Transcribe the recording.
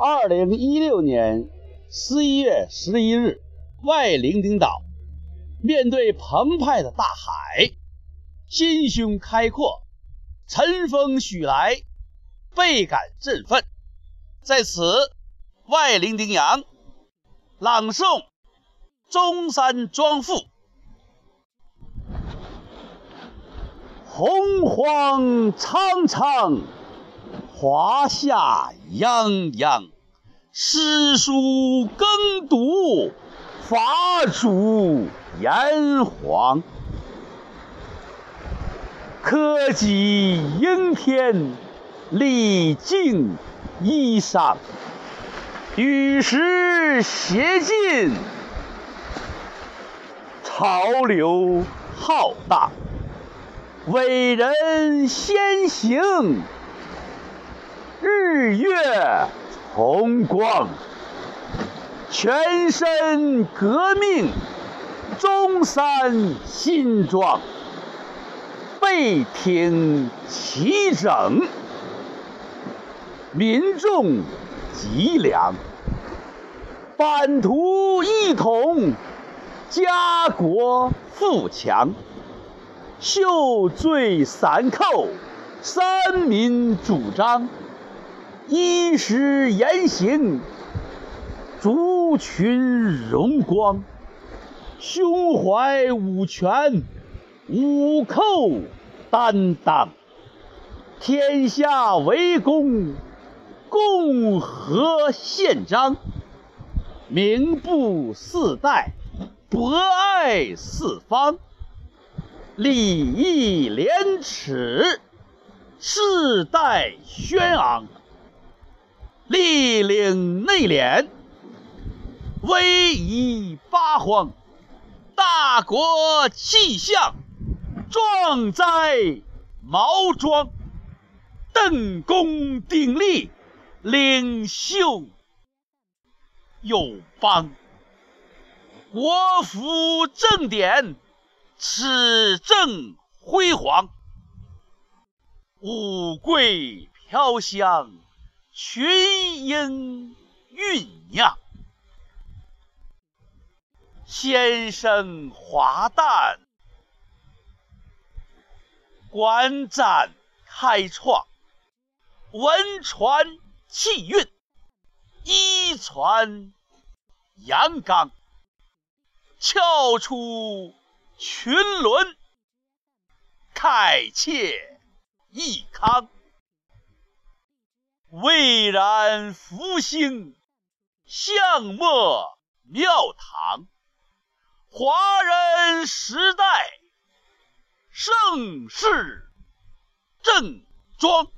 二零一六年十一月十一日，外伶仃岛面对澎湃的大海，心胸开阔，晨风徐来，倍感振奋。在此，外伶仃洋朗诵《中山庄赋》：洪荒苍苍，华夏泱泱，诗书耕读，法祖炎黄。科举应天，礼敬衣裳，与时偕进，潮流浩荡。伟人先行，日月同光。全身革命，中山新装。背挺齐整，民众脊梁，版图一统，家国富强。袖缀伞扣，三民主张，衣食言行，族群荣光。胸怀五权，五寇担当，天下为公，共和宪章，名布四代，博爱四方。礼义廉耻，世代轩昂；立领内敛，威仪八荒。大国气象，壮哉毛庄！邓公鼎立，领袖有邦。国服正典。此正辉煌，五桂飘香，群英酝酿，先声华诞，馆展开创，文传气韵，一传阳刚，翘出。群伦慨切益康，蔚然复兴，相莫庙堂。华人时代，盛世正装。